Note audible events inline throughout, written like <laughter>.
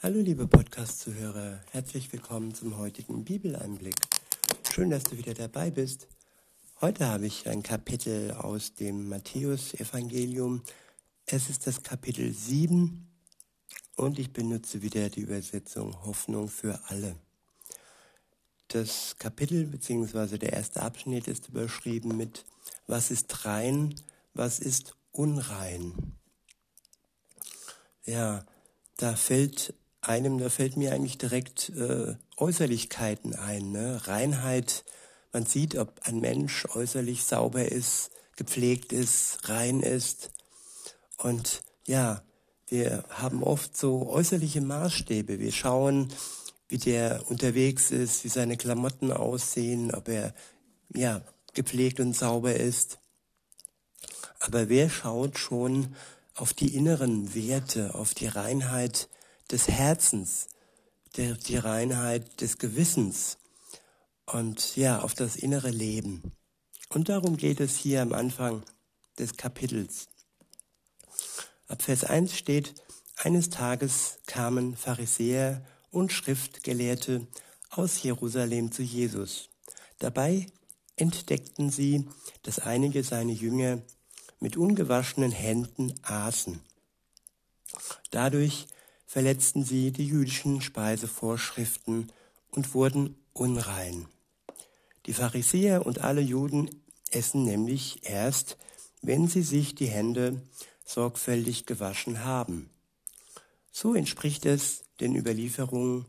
Hallo liebe Podcast-Zuhörer, herzlich willkommen zum heutigen Bibeleinblick. Schön, dass du wieder dabei bist. Heute habe ich ein Kapitel aus dem Matthäus-Evangelium. Es ist das Kapitel 7 und ich benutze wieder die Übersetzung Hoffnung für alle. Das Kapitel bzw. der erste Abschnitt ist überschrieben mit Was ist rein, was ist unrein? Ja, da fällt einem, da fällt mir eigentlich direkt äh, Äußerlichkeiten ein. Ne? Reinheit, man sieht, ob ein Mensch äußerlich sauber ist, gepflegt ist, rein ist. Und ja, wir haben oft so äußerliche Maßstäbe. Wir schauen, wie der unterwegs ist, wie seine Klamotten aussehen, ob er ja gepflegt und sauber ist. Aber wer schaut schon auf die inneren Werte, auf die Reinheit des Herzens, der, die Reinheit des Gewissens und ja, auf das innere Leben. Und darum geht es hier am Anfang des Kapitels. Ab Vers 1 steht, eines Tages kamen Pharisäer und Schriftgelehrte aus Jerusalem zu Jesus. Dabei entdeckten sie, dass einige seiner Jünger mit ungewaschenen Händen aßen. Dadurch verletzten sie die jüdischen Speisevorschriften und wurden unrein. Die Pharisäer und alle Juden essen nämlich erst, wenn sie sich die Hände sorgfältig gewaschen haben. So entspricht es den Überlieferungen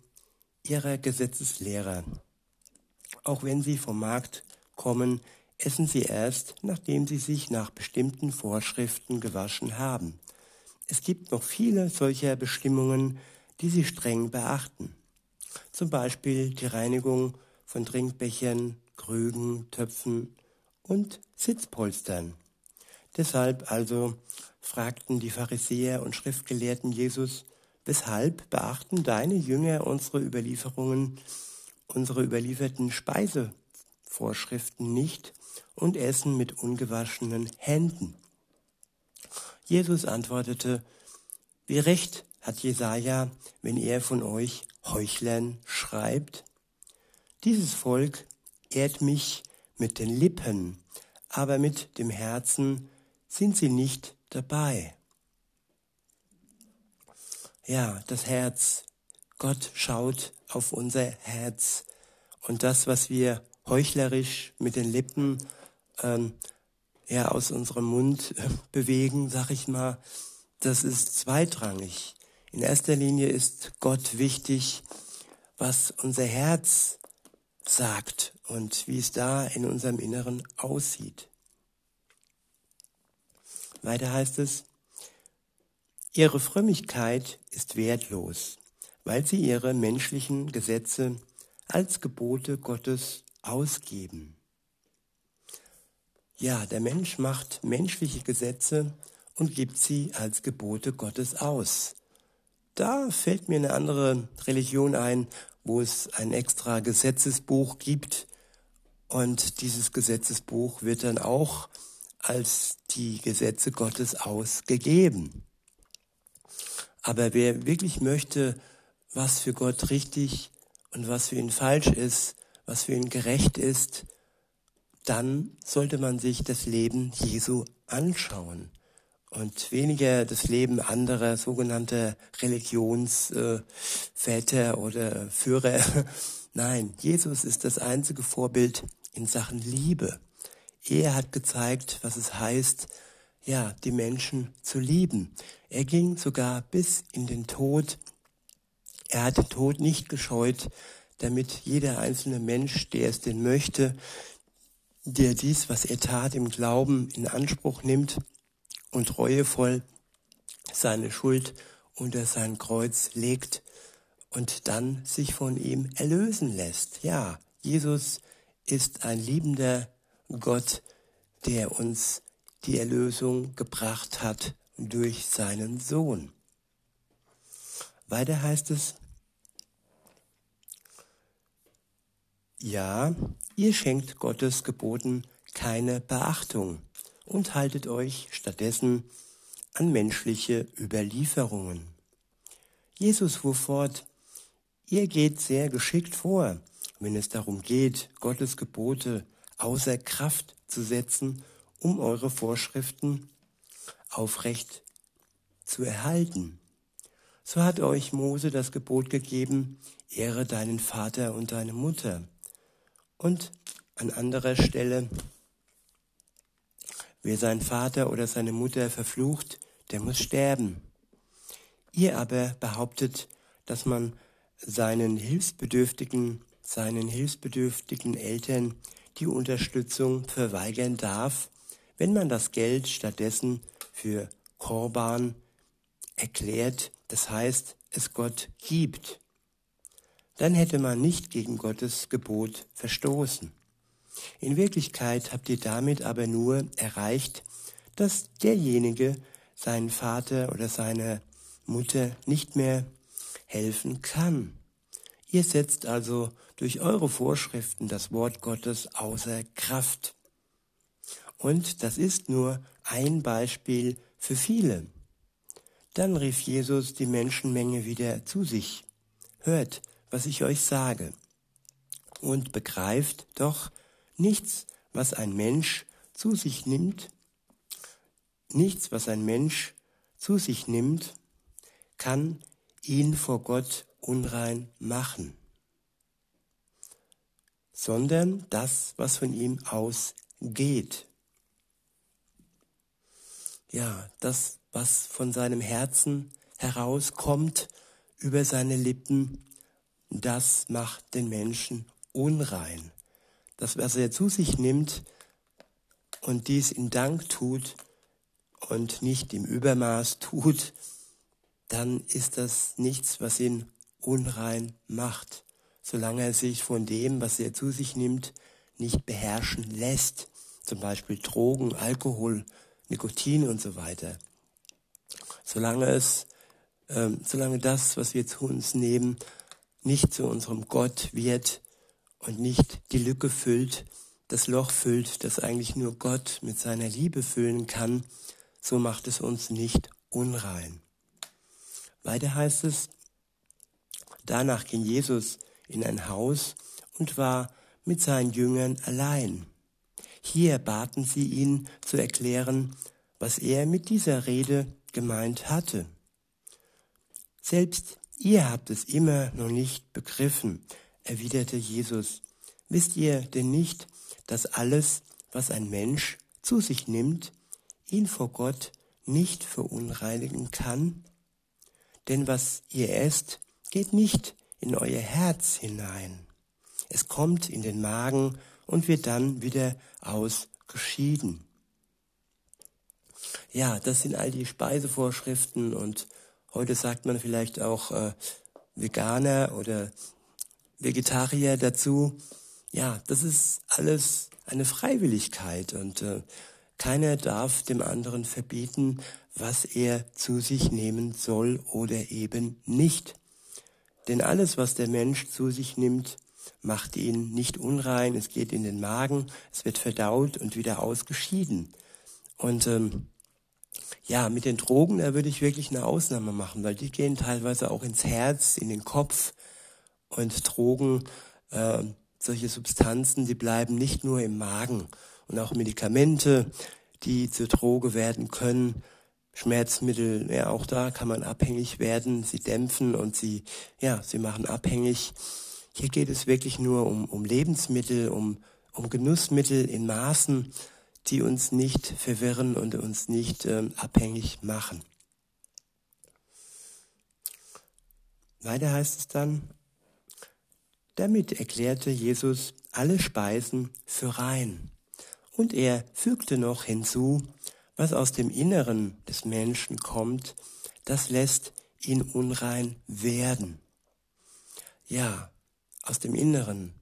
ihrer Gesetzeslehrer. Auch wenn sie vom Markt kommen, essen sie erst, nachdem sie sich nach bestimmten Vorschriften gewaschen haben. Es gibt noch viele solcher Bestimmungen, die Sie streng beachten. Zum Beispiel die Reinigung von Trinkbechern, Krügen, Töpfen und Sitzpolstern. Deshalb also fragten die Pharisäer und Schriftgelehrten Jesus, weshalb beachten deine Jünger unsere Überlieferungen, unsere überlieferten Speisevorschriften nicht und essen mit ungewaschenen Händen? Jesus antwortete, wie recht hat Jesaja, wenn er von euch Heuchlern schreibt? Dieses Volk ehrt mich mit den Lippen, aber mit dem Herzen sind sie nicht dabei. Ja, das Herz. Gott schaut auf unser Herz. Und das, was wir heuchlerisch mit den Lippen ähm, ja, aus unserem Mund äh, bewegen, sag ich mal, das ist zweitrangig. In erster Linie ist Gott wichtig, was unser Herz sagt und wie es da in unserem Inneren aussieht. Weiter heißt es, Ihre Frömmigkeit ist wertlos, weil Sie Ihre menschlichen Gesetze als Gebote Gottes ausgeben. Ja, der Mensch macht menschliche Gesetze und gibt sie als Gebote Gottes aus. Da fällt mir eine andere Religion ein, wo es ein extra Gesetzesbuch gibt und dieses Gesetzesbuch wird dann auch als die Gesetze Gottes ausgegeben. Aber wer wirklich möchte, was für Gott richtig und was für ihn falsch ist, was für ihn gerecht ist, dann sollte man sich das Leben Jesu anschauen und weniger das Leben anderer sogenannter Religionsväter äh, oder Führer. <laughs> Nein, Jesus ist das einzige Vorbild in Sachen Liebe. Er hat gezeigt, was es heißt, ja, die Menschen zu lieben. Er ging sogar bis in den Tod. Er hat den Tod nicht gescheut, damit jeder einzelne Mensch, der es denn möchte, der dies, was er tat, im Glauben in Anspruch nimmt und reuevoll seine Schuld unter sein Kreuz legt und dann sich von ihm erlösen lässt. Ja, Jesus ist ein liebender Gott, der uns die Erlösung gebracht hat durch seinen Sohn. Weiter heißt es, ja, Ihr schenkt Gottes Geboten keine Beachtung und haltet euch stattdessen an menschliche Überlieferungen. Jesus fuhr fort, ihr geht sehr geschickt vor, wenn es darum geht, Gottes Gebote außer Kraft zu setzen, um eure Vorschriften aufrecht zu erhalten. So hat euch Mose das Gebot gegeben, ehre deinen Vater und deine Mutter. Und an anderer Stelle, wer seinen Vater oder seine Mutter verflucht, der muss sterben. Ihr aber behauptet, dass man seinen hilfsbedürftigen, seinen hilfsbedürftigen Eltern die Unterstützung verweigern darf, wenn man das Geld stattdessen für Korban erklärt, das heißt, es Gott gibt. Dann hätte man nicht gegen Gottes Gebot verstoßen. In Wirklichkeit habt ihr damit aber nur erreicht, dass derjenige seinen Vater oder seine Mutter nicht mehr helfen kann. Ihr setzt also durch eure Vorschriften das Wort Gottes außer Kraft. Und das ist nur ein Beispiel für viele. Dann rief Jesus die Menschenmenge wieder zu sich. Hört, was ich euch sage. Und begreift doch, nichts, was ein Mensch zu sich nimmt, nichts, was ein Mensch zu sich nimmt, kann ihn vor Gott unrein machen, sondern das, was von ihm ausgeht. Ja, das, was von seinem Herzen herauskommt, über seine Lippen, das macht den Menschen unrein. Das, was er zu sich nimmt und dies in Dank tut und nicht im Übermaß tut, dann ist das nichts, was ihn unrein macht, solange er sich von dem, was er zu sich nimmt, nicht beherrschen lässt, zum Beispiel Drogen, Alkohol, Nikotin und so weiter. Solange es, ähm, solange das, was wir zu uns nehmen, nicht zu unserem Gott wird und nicht die Lücke füllt, das Loch füllt, das eigentlich nur Gott mit seiner Liebe füllen kann, so macht es uns nicht unrein. Weiter heißt es, danach ging Jesus in ein Haus und war mit seinen Jüngern allein. Hier baten sie ihn zu erklären, was er mit dieser Rede gemeint hatte. Selbst ihr habt es immer noch nicht begriffen, erwiderte Jesus. Wisst ihr denn nicht, dass alles, was ein Mensch zu sich nimmt, ihn vor Gott nicht verunreinigen kann? Denn was ihr esst, geht nicht in euer Herz hinein. Es kommt in den Magen und wird dann wieder ausgeschieden. Ja, das sind all die Speisevorschriften und heute sagt man vielleicht auch äh, Veganer oder Vegetarier dazu. Ja, das ist alles eine Freiwilligkeit und äh, keiner darf dem anderen verbieten, was er zu sich nehmen soll oder eben nicht. Denn alles, was der Mensch zu sich nimmt, macht ihn nicht unrein, es geht in den Magen, es wird verdaut und wieder ausgeschieden. Und ähm, ja, mit den Drogen, da würde ich wirklich eine Ausnahme machen, weil die gehen teilweise auch ins Herz, in den Kopf. Und Drogen, äh, solche Substanzen, die bleiben nicht nur im Magen. Und auch Medikamente, die zur Droge werden können, Schmerzmittel, ja, auch da kann man abhängig werden. Sie dämpfen und sie, ja, sie machen abhängig. Hier geht es wirklich nur um, um Lebensmittel, um, um Genussmittel in Maßen, die uns nicht verwirren und uns nicht ähm, abhängig machen. Weiter heißt es dann, damit erklärte Jesus alle Speisen für rein. Und er fügte noch hinzu, was aus dem Inneren des Menschen kommt, das lässt ihn unrein werden. Ja, aus dem Inneren.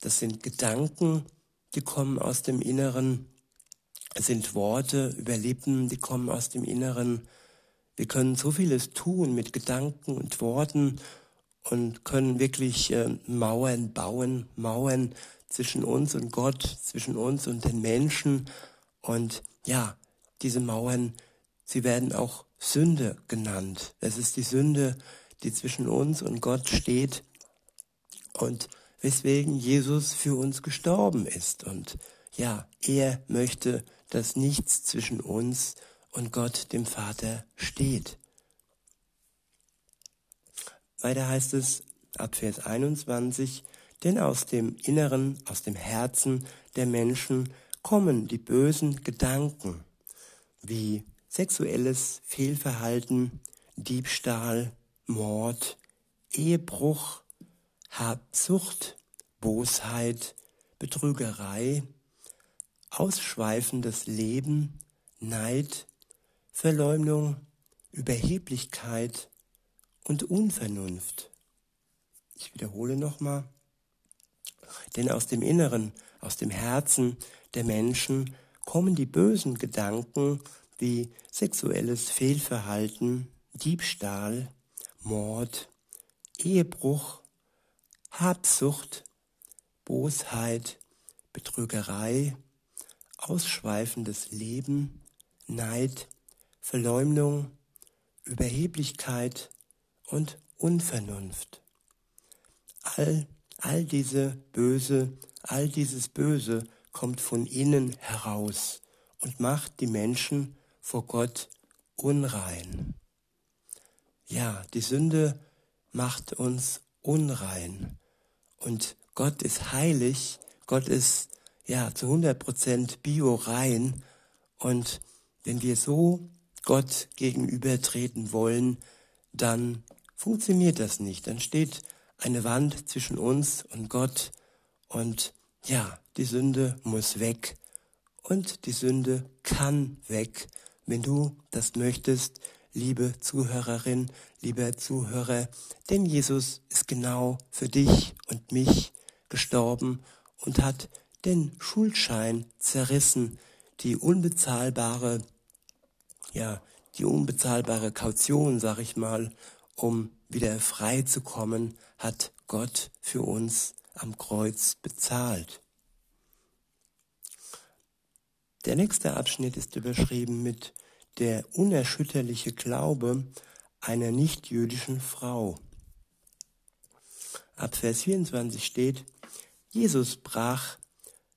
Das sind Gedanken, die kommen aus dem Inneren. Es sind Worte über Lippen, die kommen aus dem Inneren. Wir können so vieles tun mit Gedanken und Worten und können wirklich äh, Mauern bauen, Mauern zwischen uns und Gott, zwischen uns und den Menschen. Und ja, diese Mauern, sie werden auch Sünde genannt. Es ist die Sünde, die zwischen uns und Gott steht und weswegen Jesus für uns gestorben ist. Und ja, er möchte, dass nichts zwischen uns und Gott, dem Vater, steht. Weiter heißt es ab Vers 21, denn aus dem Inneren, aus dem Herzen der Menschen kommen die bösen Gedanken wie sexuelles Fehlverhalten, Diebstahl, Mord, Ehebruch, Habsucht, Bosheit, Betrügerei, ausschweifendes Leben, Neid, Verleumdung, Überheblichkeit und Unvernunft. Ich wiederhole nochmal. Denn aus dem Inneren, aus dem Herzen der Menschen kommen die bösen Gedanken wie sexuelles Fehlverhalten, Diebstahl, Mord, Ehebruch, Habsucht, Bosheit, Betrügerei, ausschweifendes Leben, Neid, Verleumdung, Überheblichkeit und Unvernunft. All, all diese Böse, all dieses Böse kommt von innen heraus und macht die Menschen vor Gott unrein. Ja, die Sünde macht uns unrein. Und Gott ist heilig, Gott ist ja zu 100% bio-rein. Und wenn wir so Gott gegenübertreten wollen, dann funktioniert das nicht. Dann steht eine Wand zwischen uns und Gott und ja, die Sünde muss weg und die Sünde kann weg, wenn du das möchtest, liebe Zuhörerin, lieber Zuhörer, denn Jesus ist genau für dich und mich gestorben und hat den Schuldschein zerrissen, die unbezahlbare, ja, die unbezahlbare Kaution, sag ich mal, um wieder frei zu kommen, hat Gott für uns am Kreuz bezahlt. Der nächste Abschnitt ist überschrieben mit der unerschütterliche Glaube einer nichtjüdischen Frau. Ab Vers 24 steht, Jesus brach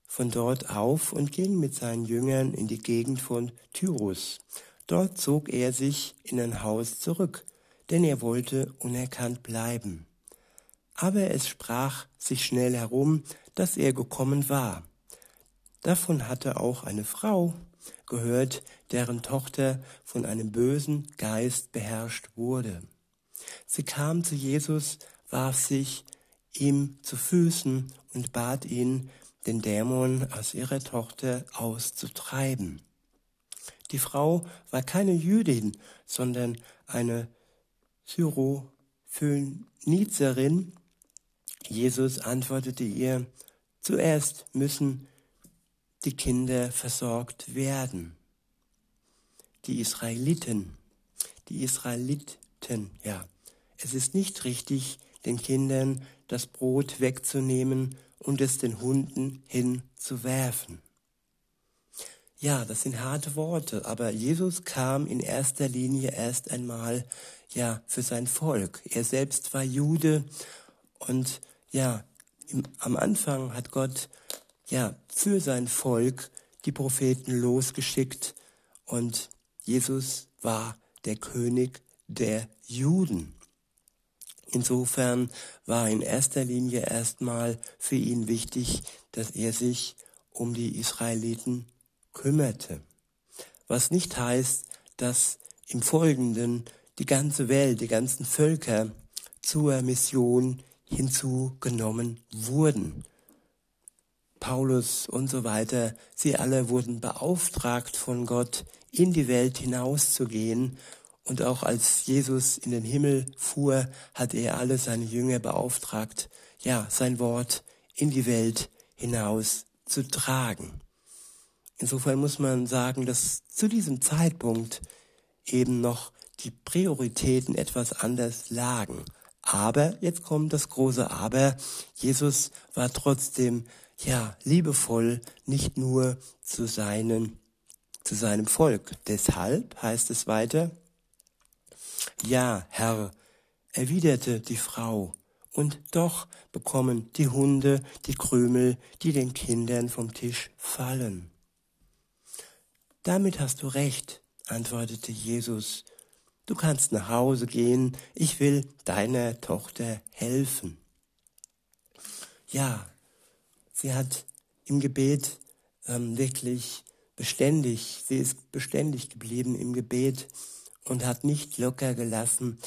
von dort auf und ging mit seinen Jüngern in die Gegend von Tyrus. Dort zog er sich in ein Haus zurück, denn er wollte unerkannt bleiben. Aber es sprach sich schnell herum, dass er gekommen war. Davon hatte auch eine Frau gehört, deren Tochter von einem bösen Geist beherrscht wurde. Sie kam zu Jesus, warf sich ihm zu Füßen und bat ihn, den Dämon aus ihrer Tochter auszutreiben. Die Frau war keine Jüdin, sondern eine Syrophönizerin. Jesus antwortete ihr, zuerst müssen die Kinder versorgt werden. Die Israeliten, die Israeliten, ja. Es ist nicht richtig, den Kindern das Brot wegzunehmen und es den Hunden hinzuwerfen. Ja, das sind harte Worte, aber Jesus kam in erster Linie erst einmal ja für sein Volk. Er selbst war Jude und ja, im, am Anfang hat Gott ja, für sein Volk die Propheten losgeschickt und Jesus war der König der Juden. Insofern war in erster Linie erstmal für ihn wichtig, dass er sich um die Israeliten kümmerte. Was nicht heißt, dass im Folgenden die ganze Welt, die ganzen Völker zur Mission hinzugenommen wurden. Paulus und so weiter, sie alle wurden beauftragt von Gott, in die Welt hinauszugehen. Und auch als Jesus in den Himmel fuhr, hat er alle seine Jünger beauftragt, ja, sein Wort in die Welt hinaus zu tragen. Insofern muss man sagen, dass zu diesem Zeitpunkt eben noch die Prioritäten etwas anders lagen. Aber, jetzt kommt das große Aber, Jesus war trotzdem ja, liebevoll nicht nur zu seinen, zu seinem Volk. Deshalb heißt es weiter, ja, Herr, erwiderte die Frau, und doch bekommen die Hunde die Krümel, die den Kindern vom Tisch fallen. Damit hast du recht, antwortete Jesus. Du kannst nach Hause gehen, ich will deiner Tochter helfen. Ja, sie hat im Gebet ähm, wirklich beständig, sie ist beständig geblieben im Gebet und hat nicht locker gelassen.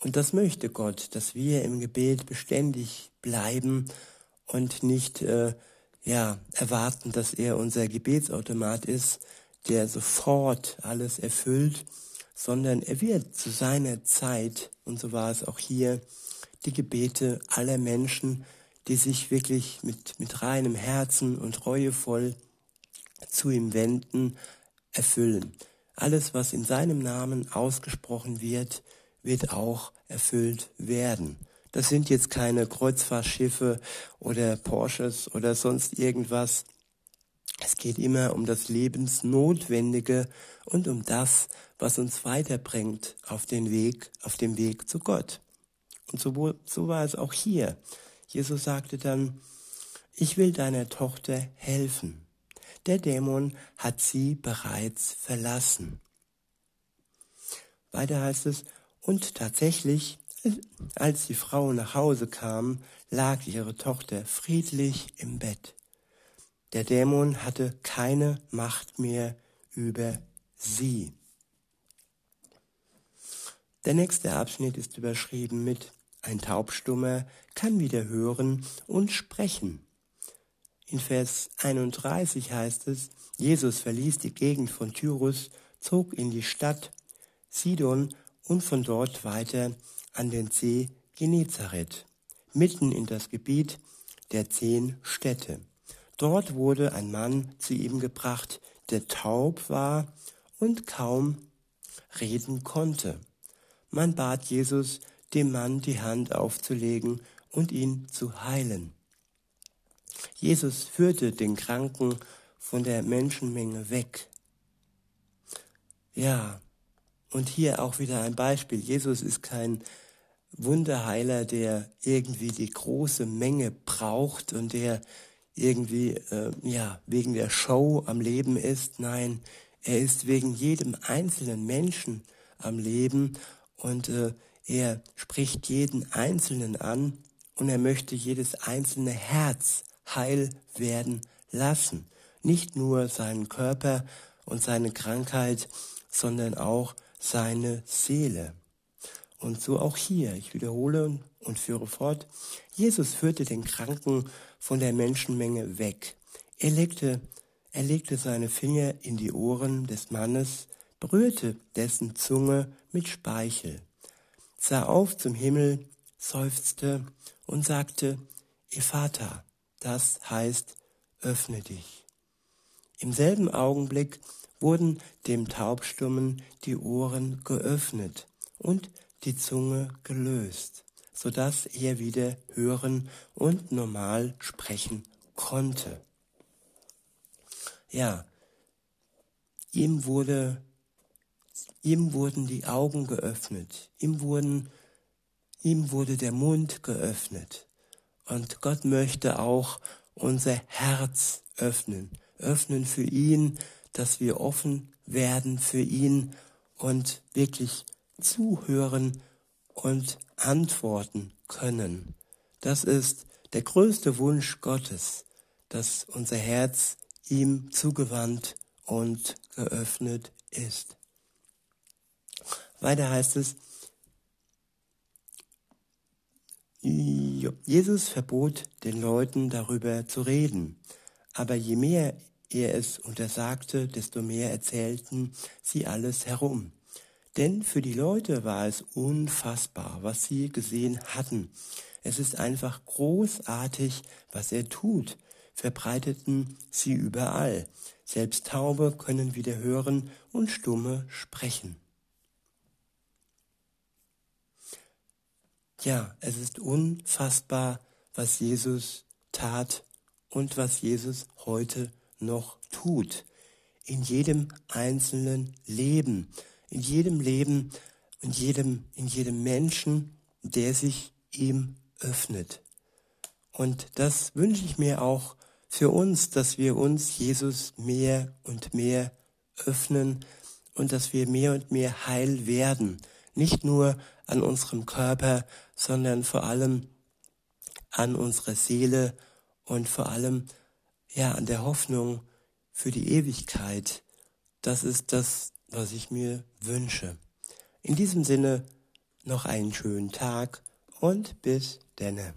Und das möchte Gott, dass wir im Gebet beständig bleiben und nicht äh, ja erwarten, dass er unser Gebetsautomat ist, der sofort alles erfüllt, sondern er wird zu seiner Zeit, und so war es auch hier, die Gebete aller Menschen, die sich wirklich mit, mit reinem Herzen und reuevoll zu ihm wenden, erfüllen. Alles, was in seinem Namen ausgesprochen wird, wird auch erfüllt werden. Das sind jetzt keine Kreuzfahrtschiffe oder Porsches oder sonst irgendwas. Es geht immer um das Lebensnotwendige und um das, was uns weiterbringt auf den Weg, auf dem Weg zu Gott. Und so, so war es auch hier. Jesus sagte dann, ich will deiner Tochter helfen. Der Dämon hat sie bereits verlassen. Weiter heißt es, und tatsächlich, als die Frau nach Hause kam, lag ihre Tochter friedlich im Bett. Der Dämon hatte keine Macht mehr über sie. Der nächste Abschnitt ist überschrieben mit Ein Taubstummer kann wieder hören und sprechen. In Vers 31 heißt es, Jesus verließ die Gegend von Tyrus, zog in die Stadt Sidon und von dort weiter an den See Genezareth, mitten in das Gebiet der zehn Städte. Dort wurde ein Mann zu ihm gebracht, der taub war und kaum reden konnte. Man bat Jesus, dem Mann die Hand aufzulegen und ihn zu heilen. Jesus führte den Kranken von der Menschenmenge weg. Ja, und hier auch wieder ein Beispiel. Jesus ist kein Wunderheiler, der irgendwie die große Menge braucht und der irgendwie äh, ja wegen der Show am Leben ist. Nein, er ist wegen jedem einzelnen Menschen am Leben und äh, er spricht jeden Einzelnen an und er möchte jedes einzelne Herz heil werden lassen. Nicht nur seinen Körper und seine Krankheit, sondern auch seine Seele. Und so auch hier, ich wiederhole und führe fort, Jesus führte den Kranken von der Menschenmenge weg. Er legte, er legte seine Finger in die Ohren des Mannes, berührte dessen Zunge mit Speichel, sah auf zum Himmel, seufzte und sagte, Ephata, das heißt, öffne dich. Im selben Augenblick wurden dem Taubstummen die Ohren geöffnet und die Zunge gelöst, so dass er wieder hören und normal sprechen konnte. Ja, ihm wurde, ihm wurden die Augen geöffnet, ihm wurden, ihm wurde der Mund geöffnet. Und Gott möchte auch unser Herz öffnen, öffnen für ihn, dass wir offen werden für ihn und wirklich zuhören und antworten können. Das ist der größte Wunsch Gottes, dass unser Herz ihm zugewandt und geöffnet ist. Weiter heißt es, Jesus verbot den Leuten darüber zu reden, aber je mehr er es untersagte, desto mehr erzählten sie alles herum. Denn für die Leute war es unfassbar, was sie gesehen hatten. Es ist einfach großartig, was er tut, verbreiteten sie überall. Selbst Taube können wieder hören und Stumme sprechen. Ja, es ist unfassbar, was Jesus tat und was Jesus heute noch tut. In jedem einzelnen Leben, in jedem Leben, in jedem, in jedem Menschen, der sich ihm öffnet. Und das wünsche ich mir auch für uns, dass wir uns Jesus mehr und mehr öffnen und dass wir mehr und mehr heil werden. Nicht nur an unserem Körper, sondern vor allem an unserer Seele und vor allem ja an der Hoffnung für die Ewigkeit. Das ist das, was ich mir wünsche. In diesem Sinne noch einen schönen Tag und bis denne.